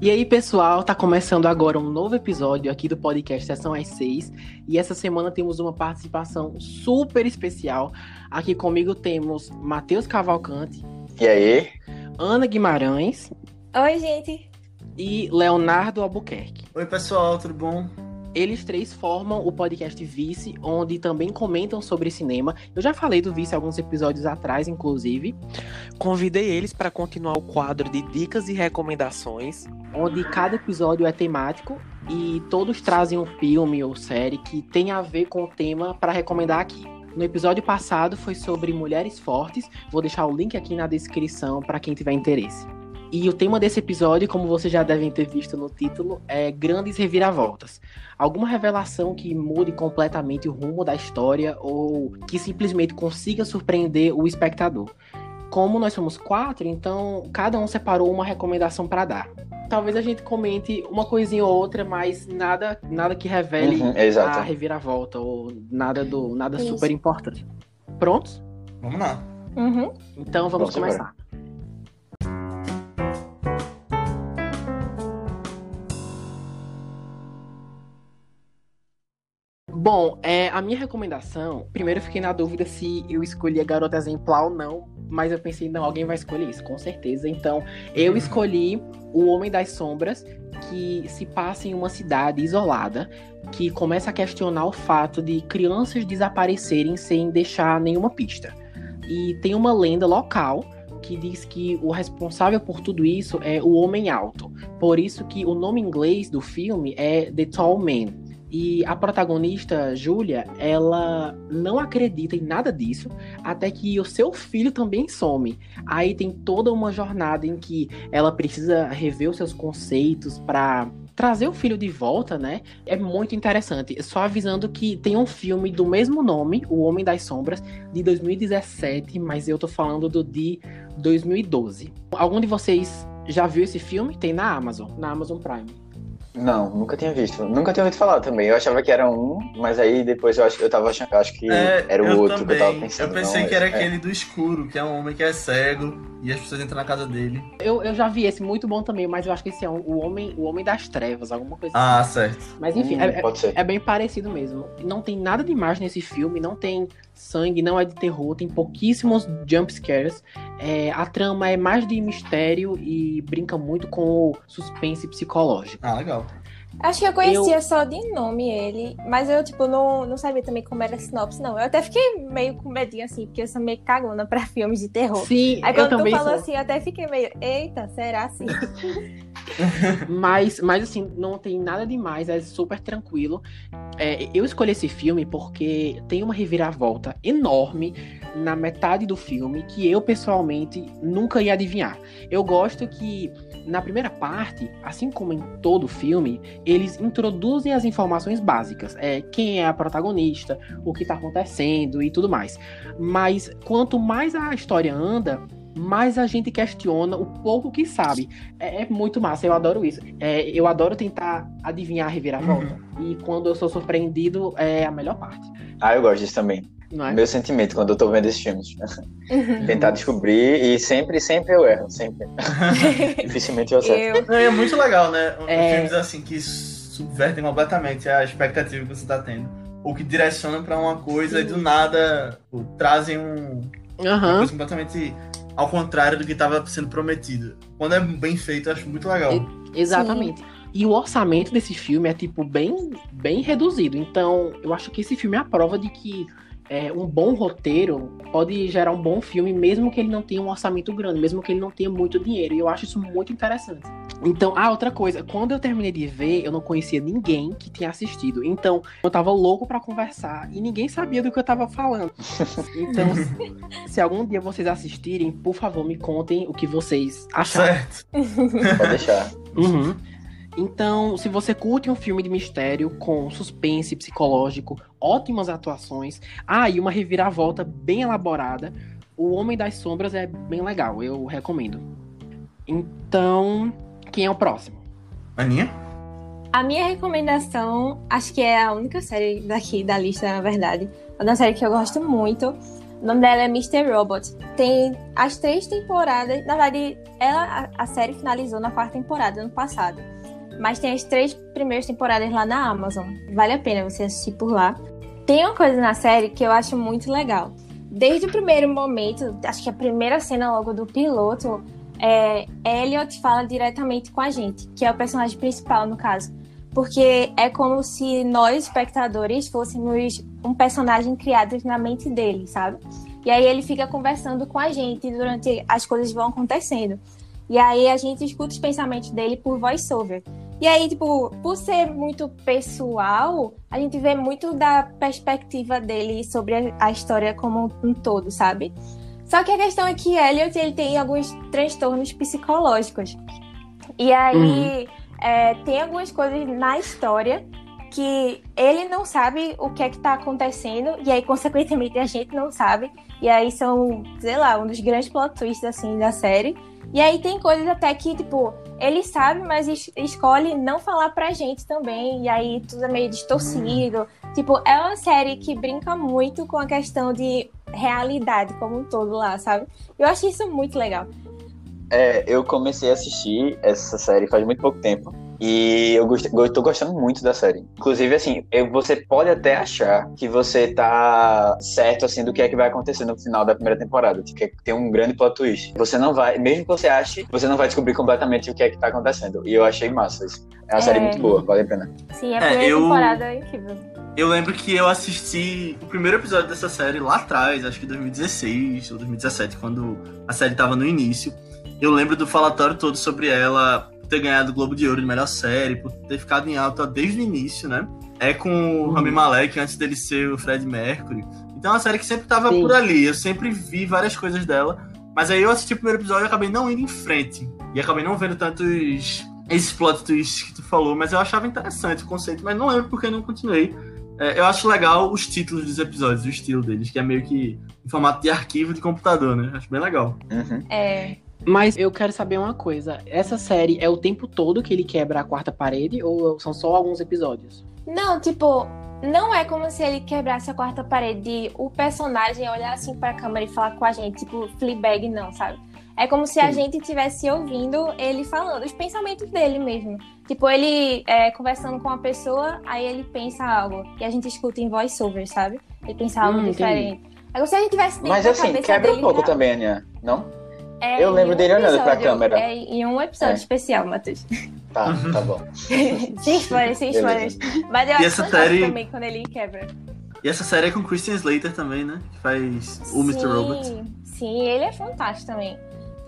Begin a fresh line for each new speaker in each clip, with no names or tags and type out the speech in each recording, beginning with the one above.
E aí, pessoal, tá começando agora um novo episódio aqui do podcast Sessão às 6. E essa semana temos uma participação super especial. Aqui comigo temos Matheus Cavalcante.
E aí?
Ana Guimarães.
Oi, gente.
E Leonardo Albuquerque.
Oi, pessoal, tudo bom?
Eles três formam o podcast Vice, onde também comentam sobre cinema. Eu já falei do Vice alguns episódios atrás, inclusive. Convidei eles para continuar o quadro de dicas e recomendações, onde cada episódio é temático e todos trazem um filme ou série que tem a ver com o tema para recomendar aqui. No episódio passado foi sobre mulheres fortes. Vou deixar o link aqui na descrição para quem tiver interesse. E o tema desse episódio, como vocês já devem ter visto no título, é Grandes Reviravoltas. Alguma revelação que mude completamente o rumo da história ou que simplesmente consiga surpreender o espectador. Como nós somos quatro, então cada um separou uma recomendação para dar. Talvez a gente comente uma coisinha ou outra, mas nada, nada que revele
Uhum,
a reviravolta ou nada do nada
Isso.
super importante. Prontos?
Vamos lá.
Uhum.
Então vamos
Vamos
começar. Bom, é, a minha recomendação, primeiro eu fiquei na dúvida se eu escolhi a garota exemplar ou não, mas eu pensei, não, alguém vai escolher isso, com certeza. Então, eu escolhi O Homem das Sombras, que se passa em uma cidade isolada, que começa a questionar o fato de crianças desaparecerem sem deixar nenhuma pista. E tem uma lenda local que diz que o responsável por tudo isso é o Homem Alto. Por isso que o nome inglês do filme é The Tall Man. E a protagonista, Julia, ela não acredita em nada disso, até que o seu filho também some. Aí tem toda uma jornada em que ela precisa rever os seus conceitos para trazer o filho de volta, né? É muito interessante. Só avisando que tem um filme do mesmo nome, O Homem das Sombras, de 2017, mas eu tô falando do de 2012. Algum de vocês já viu esse filme? Tem na Amazon, na Amazon Prime.
Não, nunca tinha visto. Nunca tinha ouvido falar também. Eu achava que era um, mas aí depois eu acho, eu tava achando, acho que era o
É,
outro
também.
que eu tava pensando.
Eu pensei
não,
que era
é.
aquele do escuro, que é um homem que é cego e as pessoas entram na casa dele.
Eu, eu já vi esse muito bom também, mas eu acho que esse é o Homem, o homem das Trevas, alguma coisa
Ah,
assim.
certo.
Mas enfim,
Hum,
é, é-
pode ser.
é bem parecido mesmo. Não tem nada demais nesse filme, não tem sangue, não é de terror, tem pouquíssimos jump scares. É, a trama é mais de mistério e brinca muito com o suspense psicológico.
Ah, legal.
Acho que eu conhecia só de nome ele, mas eu, tipo, não, não sabia também como era a sinopse, não. Eu até fiquei meio com medinho, assim, porque eu sou meio cagona pra filmes de terror.
Sim,
Aí
eu
quando tu falou
sou.
assim, eu até fiquei meio, eita, será assim?
Mas, mas assim, não tem nada demais, é super tranquilo. É, eu escolhi esse filme porque tem uma reviravolta enorme na metade do filme que eu pessoalmente nunca ia adivinhar. Eu gosto que na primeira parte, assim como em todo filme, eles introduzem as informações básicas. É, quem é a protagonista, o que tá acontecendo e tudo mais. Mas quanto mais a história anda, mais a gente questiona o pouco que sabe. É, é muito massa, eu adoro isso. É, eu adoro tentar adivinhar a reviravolta. E quando eu sou surpreendido, é a melhor parte.
Ah, eu gosto disso também.
É?
Meu sentimento quando eu tô vendo esses filmes. Tentar descobrir e sempre, sempre eu erro. Sempre. Dificilmente eu acerto.
eu,
é muito legal, né?
É.
Filmes assim que subvertem completamente a expectativa que você tá tendo. Ou que direcionam pra uma coisa e do nada pô, trazem um, uma
Aham.
coisa completamente ao contrário do que estava sendo prometido. Quando é bem feito, eu acho muito legal.
Exatamente. E o orçamento desse filme é, tipo, bem, bem reduzido. Então, eu acho que esse filme é a prova de que é, um bom roteiro pode gerar um bom filme, mesmo que ele não tenha um orçamento grande, mesmo que ele não tenha muito dinheiro. E eu acho isso muito interessante. Então, ah, outra coisa, quando eu terminei de ver, eu não conhecia ninguém que tinha assistido. Então, eu tava louco pra conversar e ninguém sabia do que eu tava falando. Então, se, se algum dia vocês assistirem, por favor, me contem o que vocês acharam.
Certo.
Pode deixar.
Uhum. Então, se você curte um filme de mistério com suspense psicológico, ótimas atuações, ah, e uma reviravolta bem elaborada, O Homem das Sombras é bem legal, eu recomendo. Então, quem é o próximo?
Aninha?
A minha recomendação, acho que é a única série daqui da lista, na verdade. É uma série que eu gosto muito. O nome dela é Mr. Robot. Tem as três temporadas. Na verdade, ela, a, a série finalizou na quarta temporada, ano passado. Mas tem as três primeiras temporadas lá na Amazon. Vale a pena você assistir por lá. Tem uma coisa na série que eu acho muito legal. Desde o primeiro momento, acho que a primeira cena logo do piloto, é, Elliot fala diretamente com a gente, que é o personagem principal no caso. Porque é como se nós, espectadores, fôssemos um personagem criado na mente dele, sabe? E aí ele fica conversando com a gente durante as coisas vão acontecendo. E aí a gente escuta os pensamentos dele por voiceover. E aí, tipo, por ser muito pessoal, a gente vê muito da perspectiva dele sobre a, história como um todo, sabe? Só que a questão é que Elliot ele tem alguns transtornos psicológicos. E aí uhum. é, tem algumas coisas na história que ele não sabe o que é que tá acontecendo, e aí, consequentemente, a gente não sabe. E aí são, sei lá, um dos grandes plot twists assim da série. E aí tem coisas até que, tipo, ele sabe, mas es escolhe não falar pra gente também. E aí tudo é meio distorcido. Tipo, é uma série que brinca muito com a questão de realidade como um todo lá, sabe? Eu acho isso muito legal.
É, eu comecei a assistir essa série faz muito pouco tempo. E eu gost, tô gostando muito da série. Inclusive, assim, eu, você pode até achar que você tá certo, assim, do que é que vai acontecer no final da primeira temporada. Que tem um grande plot twist. Você não vai, mesmo que você ache, você não vai descobrir completamente o que é que tá acontecendo. E eu achei massa isso. É uma é... série muito boa, vale a pena.
Sim, a primeira é, eu... temporada é incrível.
Eu lembro que eu assisti o primeiro episódio dessa série lá atrás, acho que 2016 ou 2017, quando a série tava no início. Eu lembro do falatório todo sobre ela ter ganhado o Globo de Ouro de melhor série, por ter ficado em alta desde o início, né? É com o uhum. Rami Malek antes dele ser o Fred Mercury. Então é uma série que sempre tava Sim. por ali. Eu sempre vi várias coisas dela. Mas aí eu assisti o primeiro episódio e acabei não indo em frente. E acabei não vendo tantos esses plot twists que tu falou, mas eu achava interessante o conceito, mas não lembro porque não continuei. É, eu acho legal os títulos dos episódios, o estilo deles, que é meio que em formato de arquivo de computador, né? Acho bem legal.
Uhum. É.
Mas eu quero saber uma coisa. Essa série é o tempo todo que ele quebra a quarta parede ou são só alguns episódios?
Não, tipo, não é como se ele quebrasse a quarta parede o personagem olhar assim pra câmera e falar com a gente, tipo, Fleabag não, sabe? É como se Sim. a gente estivesse ouvindo ele falando, os pensamentos dele mesmo. Tipo, ele é, conversando com uma pessoa, aí ele pensa algo. E a gente escuta em voice-over, sabe? Ele pensa algo hum, diferente. Entendi. É como se a gente tivesse
Mas assim, quebra um pouco também, Aninha, não? É, eu lembro um dele olhando pra câmera.
É em um episódio é. especial, Matheus.
Tá, tá bom.
sem spoilers, sem spoilers. Mas eu e acho série... também quando ele quebra.
E essa série é com Christian Slater também, né? Que faz o Mr. Robot.
Sim, ele é fantástico também.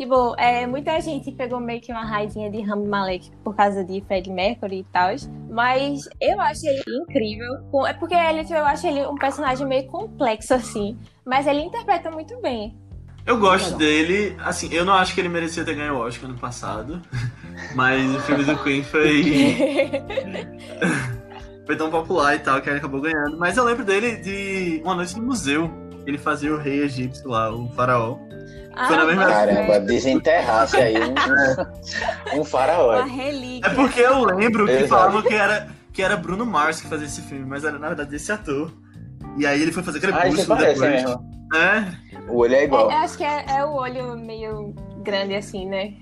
Tipo, é, muita gente pegou meio que uma raizinha de Rami Malek por causa de Fred Mercury e tal. Mas eu acho ele incrível. É porque ele, eu acho ele um personagem meio complexo, assim. Mas ele interpreta muito bem.
Eu gosto dele, assim, eu não acho que ele merecia ter ganho o Oscar no passado, mas o filme do Queen foi. foi tão popular e tal que ele acabou ganhando. Mas eu lembro dele de Uma Noite no Museu. Ele fazia o rei egípcio lá, o faraó.
Ah, foi na mesma Caramba, desenterrasse aí um, um faraó.
Uma relíquia.
É porque eu lembro que falavam que era, que era Bruno Mars que fazia esse filme, mas era na verdade esse ator. E aí ele foi fazer Crepúsculo ah, depois. Mesmo. É.
O olho é igual.
É, acho que é, é, o olho meio grande assim, né?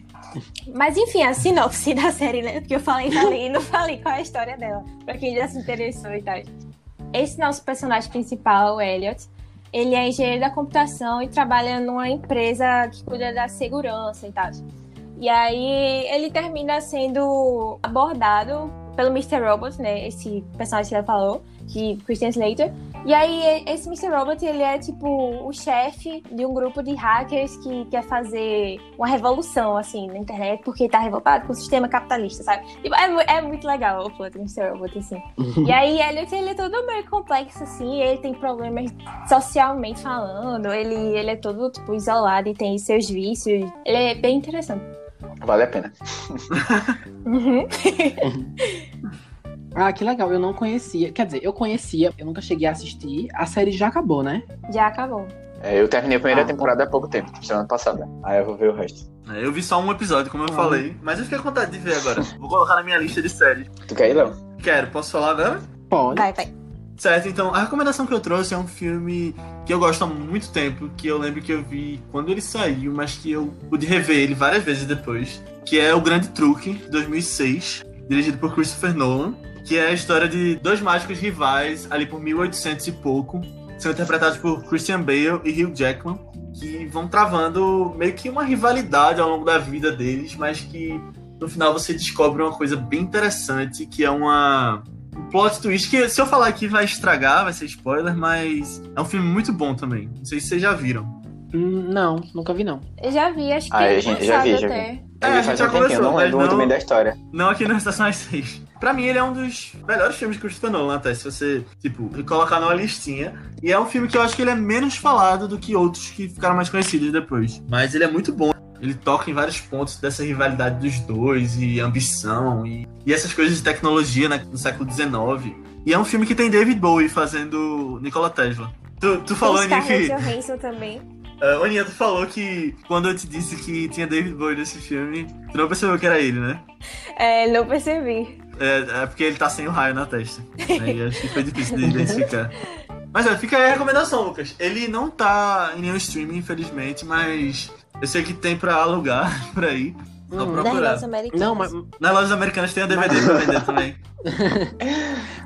Mas enfim, a sinopse da série, né? Porque eu falei, e não falei qual é a história dela, pra quem já se interessou e tal. Esse nosso personagem principal, o Elliot, ele é engenheiro da computação e trabalha numa empresa que cuida da segurança e tal. E aí ele termina sendo abordado pelo Mr. Robot, né? Esse personagem que ela falou, que Christian Slater. E aí, esse Mr. Robot, ele é tipo o chefe de um grupo de hackers que quer fazer uma revolução, assim, na internet, porque tá revoltado com o sistema capitalista, sabe? Tipo, é, é muito legal o plot do Mr. Robot, assim. e aí, Elliot, ele é todo meio complexo, assim, ele tem problemas socialmente falando, ele, ele é todo, tipo, isolado e tem seus vícios. Ele é bem interessante.
Vale a pena.
uhum.
Ah, que legal. Eu não conhecia. Quer dizer, eu conhecia, eu nunca cheguei a assistir. A série já acabou, né?
Já acabou.
É, eu terminei a primeira ah, temporada há pouco tempo, semana passada. Aí eu vou ver o resto.
É, eu vi só um episódio, como eu ah. falei. Mas eu fiquei com vontade de ver agora. vou colocar na minha lista de séries.
Tu quer ir, Léo?
Quero. Posso falar agora?
Pode.
Vai, vai.
Certo, então a recomendação que eu trouxe é um filme que eu gosto há muito tempo, que eu lembro que eu vi quando ele saiu, mas que eu pude rever ele várias vezes depois, que é O Grande Truque, de 2006, dirigido por Christopher Nolan, que é a história de dois mágicos rivais ali por 1800 e pouco, são interpretados por Christian Bale e Hugh Jackman, que vão travando meio que uma rivalidade ao longo da vida deles, mas que no final você descobre uma coisa bem interessante, que é uma um plot twist que se eu falar aqui vai estragar, vai ser spoiler, mas é um filme muito bom também. Não sei se vocês já viram.
Hum, Não, nunca vi não.
Eu já vi, acho que
Ah,
tem
eu já- já vi, já
até.
vi.
É, gente
faz
já
um tempinho,
conversou,
não
mas
lembro muito
não-
bem da história.
Não aqui na Estação às 6. Pra mim, ele é um dos melhores filmes de Christopher Nolan, até se você, tipo, colocar numa listinha. E é um filme que eu acho que ele é menos falado do que outros que ficaram mais conhecidos depois. Mas ele é muito bom. Ele toca em vários pontos dessa rivalidade dos dois, e ambição, e, e essas coisas de tecnologia né, no século XIX. E é um filme que tem David Bowie fazendo Nikola Tesla. Tu, tu falou,
Tem
Aninha,
Scarlett
que...
Johansson também.
Uh, Aninha, tu falou que quando eu te disse que tinha David Bowie nesse filme, tu não percebeu que era ele, né?
É, não percebi.
É, é porque ele tá sem o raio na testa. Aí acho que foi difícil de identificar. Mas é, fica aí a recomendação, Lucas. Ele não tá em nenhum streaming, infelizmente, mas eu sei que tem pra alugar por aí. Só
Hum,
procurar.
Não, mas
Nas lojas americanas tem a DVD pra vender também.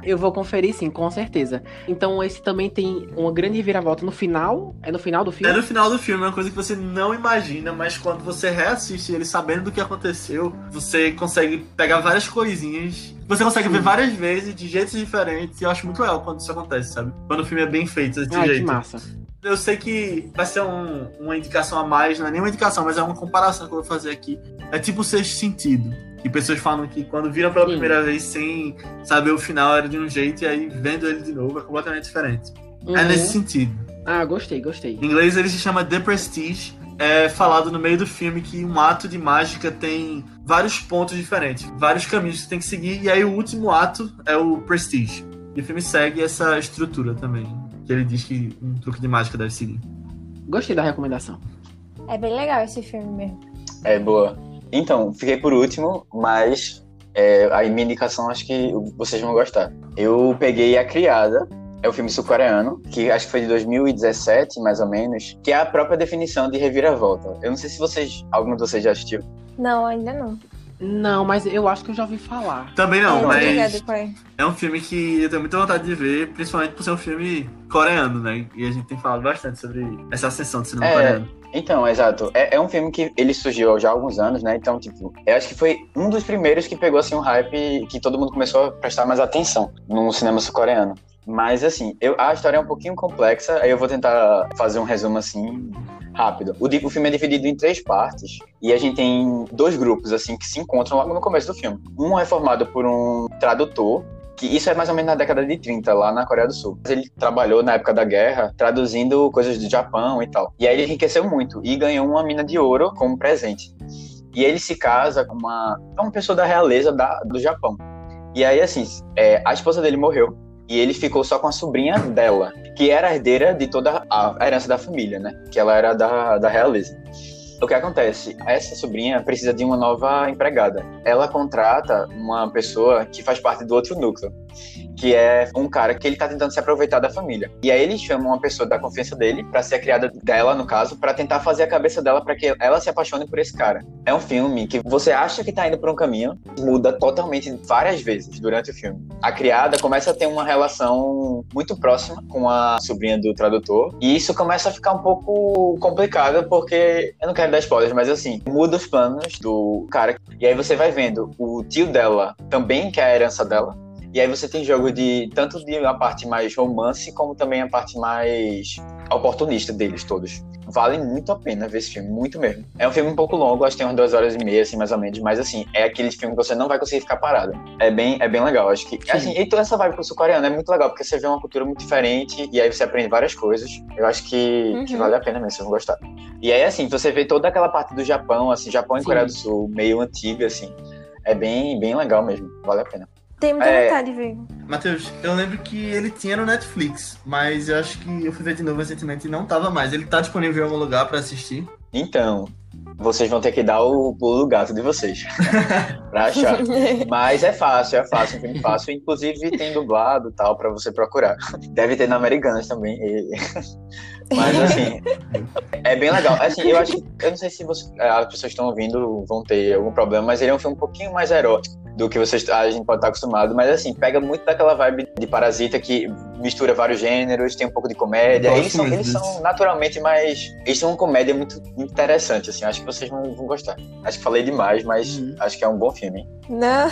eu vou conferir sim, com certeza. Então esse também tem uma grande reviravolta no final. É no final do
É
filme?
no final do filme, é uma coisa que você não imagina, mas quando você reassiste ele sabendo do que aconteceu, você consegue pegar várias coisinhas. Você consegue ver várias vezes, de jeitos diferentes, e eu acho muito legal quando isso acontece, sabe? Quando o filme é bem feito desse
Ai, que
jeito.
massa.
Eu sei que vai ser um- uma indicação a mais, não é nem uma indicação, mas é uma comparação que eu vou fazer aqui. É tipo o sexto sentido. Que pessoas falam que quando viram pela
Sim.
primeira vez sem saber o final era de um jeito, e aí vendo ele de novo é completamente diferente. É
Uhum.
nesse sentido.
Ah, gostei, gostei.
Em inglês ele se chama The Prestige. É falado no meio do filme que um ato de mágica tem vários pontos diferentes, vários caminhos que você tem que seguir, e aí o último ato é o Prestige. E o filme segue essa estrutura também, que ele diz que um truque de mágica deve seguir.
Gostei da recomendação.
É bem legal esse filme mesmo.
É boa. Então, fiquei por último, mas é, a minha indicação acho que vocês vão gostar. Eu peguei A Criada, é o filme sul-coreano, que acho que foi de 2017, mais ou menos, que é a própria definição de reviravolta. Eu não sei se vocês, algum de vocês já assistiu.
Não, ainda não.
Não, mas eu acho que eu já ouvi falar.
Também não,
é,
mas
é.
é um filme que eu tenho muita vontade de ver, principalmente por ser um filme coreano, né? E a gente tem falado bastante sobre essa ascensão do cinema
É.
coreano.
Então, exato. É, é um filme que ele surgiu já há alguns anos, né? Então, tipo, eu acho que foi um dos primeiros que pegou, assim, um hype que todo mundo começou a prestar mais atenção no cinema sul-coreano. Mas, assim, eu, a história é um pouquinho complexa, aí eu vou tentar fazer um resumo, assim, rápido. O, o filme é dividido em três partes, e a gente tem dois grupos, assim, que se encontram logo no começo do filme. Um é formado por um tradutor, que isso é mais ou menos na década de 30, lá na Coreia do Sul. Ele trabalhou na época da guerra, traduzindo coisas do Japão e tal. E aí ele enriqueceu muito e ganhou uma mina de ouro como presente. E ele se casa com uma, uma pessoa da realeza da, do Japão. E aí, assim, é, a esposa dele morreu. E ele ficou só com a sobrinha dela, que era herdeira de toda a herança da família, né? Que ela era da, da realeza. O que acontece? Essa sobrinha precisa de uma nova empregada. Ela contrata uma pessoa que faz parte do outro núcleo, que é um cara que ele tá tentando se aproveitar da família. E aí ele chama uma pessoa da confiança dele para ser a criada dela, no caso, para tentar fazer a cabeça dela para que ela se apaixone por esse cara. É um filme que você acha que tá indo por um caminho, muda totalmente várias vezes durante o filme. A criada começa a ter uma relação muito próxima com a sobrinha do tradutor, e isso começa a ficar um pouco complicado porque eu não quero dar spoilers, mas assim, muda os planos do cara. E aí você vai vendo o tio dela também quer a herança dela. E aí você tem jogo de tanto de uma parte mais romance como também a parte mais oportunista deles todos. Vale muito a pena ver esse filme, muito mesmo. É um filme um pouco longo, acho que tem umas duas horas e meia, assim, mais ou menos, mas assim, é aquele filme que você não vai conseguir ficar parado. É bem, é bem legal, acho que. Assim, e toda essa vibe pro sul-coreano é muito legal, porque você vê uma cultura muito diferente e aí você aprende várias coisas. Eu acho que, que
Uhum.
vale a pena mesmo, vocês vão gostar. E aí, assim, você vê toda aquela parte do Japão, assim, Japão e
Sim.
Coreia do Sul, meio antiga, assim. É bem, bem legal mesmo, vale a pena.
Tenho muita
É.
vontade de ver.
Matheus, eu lembro que ele tinha no Netflix, mas eu acho que eu fui ver de novo recentemente e não tava mais. Ele tá disponível em algum lugar pra assistir.
Então, vocês vão ter que dar o pulo do gato de vocês pra achar. Mas é fácil, é fácil, um filme fácil. Inclusive tem dublado e tal pra você procurar. Deve ter na Americanas também. E... Mas assim, é bem legal. Assim, eu acho que. Eu não sei se você, as pessoas que estão ouvindo vão ter algum problema, mas ele é um filme um pouquinho mais erótico do que vocês, a gente pode estar acostumado. Mas assim, pega muito daquela vibe de Parasita que mistura vários gêneros, tem um pouco de comédia. Eles são, eles são naturalmente mais. Eles são uma comédia muito interessante, assim. Acho que vocês vão, vão gostar. Acho que falei demais, mas uhum. acho que é um bom filme.
Não.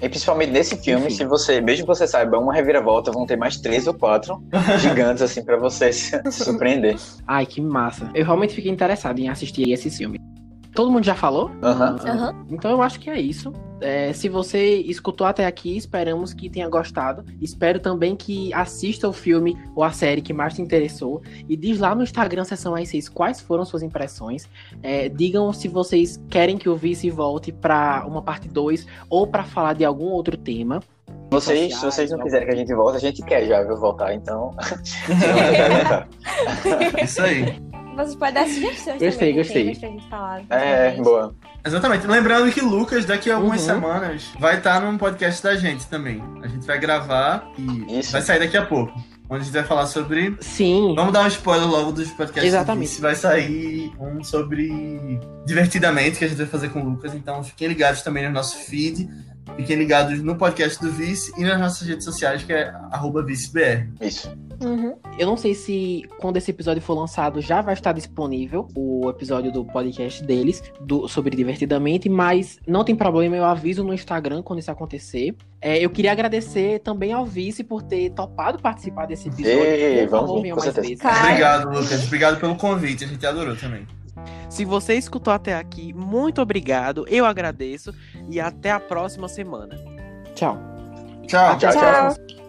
E principalmente nesse filme, Enfim. se você, mesmo que você saiba uma reviravolta, vão ter mais três ou quatro gigantes, assim, para você se, se surpreender.
Ai, que massa. Eu realmente fiquei interessado em assistir esse filme. Todo mundo já falou?
Uhum.
Uhum.
Então eu acho que é isso. É, se você escutou até aqui, esperamos que tenha gostado. Espero também que assista o filme ou a série que mais te interessou. E diz lá no Instagram, sessão A6, quais foram suas impressões. É, digam se vocês querem que o Vice volte para uma parte 2 ou para falar de algum outro tema.
Vocês, se vocês não quiserem que a gente volte, a gente quer já, viu, voltar, então.
Isso aí.
Vocês podem dar sugestões
gostei,
também
gostei.
falar.
É, boa.
Exatamente. Lembrando que Lucas, daqui a algumas
Uhum.
semanas, vai estar num podcast da gente também. A gente vai gravar e
Isso.
vai sair daqui a pouco. Onde a gente vai falar sobre.
Sim.
Vamos dar um spoiler logo dos podcasts.
Exatamente.
Se vai sair um sobre divertidamente que a gente vai fazer com o Lucas. Então fiquem ligados também no nosso feed. Fiquem ligados no podcast do Vice e nas nossas redes sociais, que é arroba ViceBR.
Isso.
Uhum.
Eu não sei se quando esse episódio for lançado já vai estar disponível o episódio do podcast deles do, sobre Divertidamente, mas não tem problema, eu aviso no Instagram quando isso acontecer. É, eu queria agradecer também ao Vice por ter topado participar desse episódio.
Ei,
favor,
vamos,
venham
com
mais
certeza.
vezes.
Obrigado, Lucas. Obrigado pelo convite. A gente adorou também.
Se você escutou até aqui, muito obrigado. Eu agradeço e até a próxima semana.
Tchau.
Tchau.
Tchau, tchau.
Tchau.